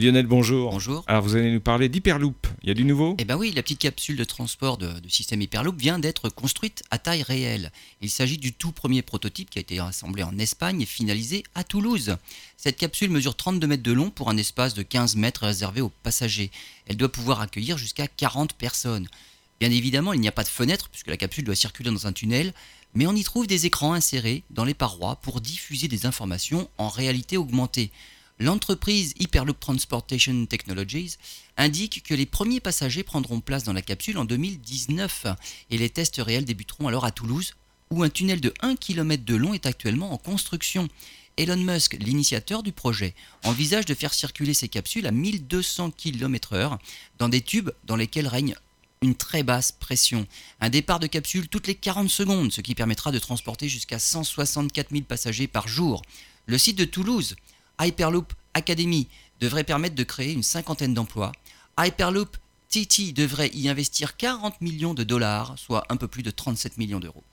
Lionel, bonjour. Bonjour. Alors vous allez nous parler d'Hyperloop. Il y a du nouveau? Eh bien oui, la petite capsule de transport de, système Hyperloop vient d'être construite à taille réelle. Il s'agit du tout premier prototype qui a été assemblé en Espagne et finalisé à Toulouse. Cette capsule mesure 32 mètres de long pour un espace de 15 mètres réservé aux passagers. Elle doit pouvoir accueillir jusqu'à 40 personnes. Bien évidemment, il n'y a pas de fenêtre puisque la capsule doit circuler dans un tunnel, mais on y trouve des écrans insérés dans les parois pour diffuser des informations en réalité augmentée. L'entreprise Hyperloop Transportation Technologies indique que les premiers passagers prendront place dans la capsule en 2019 et les tests réels débuteront alors à Toulouse où un tunnel de 1 km de long est actuellement en construction. Elon Musk, l'initiateur du projet, envisage de faire circuler ces capsules à 1200 km/h dans des tubes dans lesquels règne une très basse pression. Un départ de capsule toutes les 40 secondes, ce qui permettra de transporter jusqu'à 164 000 passagers par jour. Le site de Toulouse Hyperloop Academy devrait permettre de créer une cinquantaine d'emplois. Hyperloop TT devrait y investir 40 millions de dollars, soit un peu plus de 37 millions d'euros.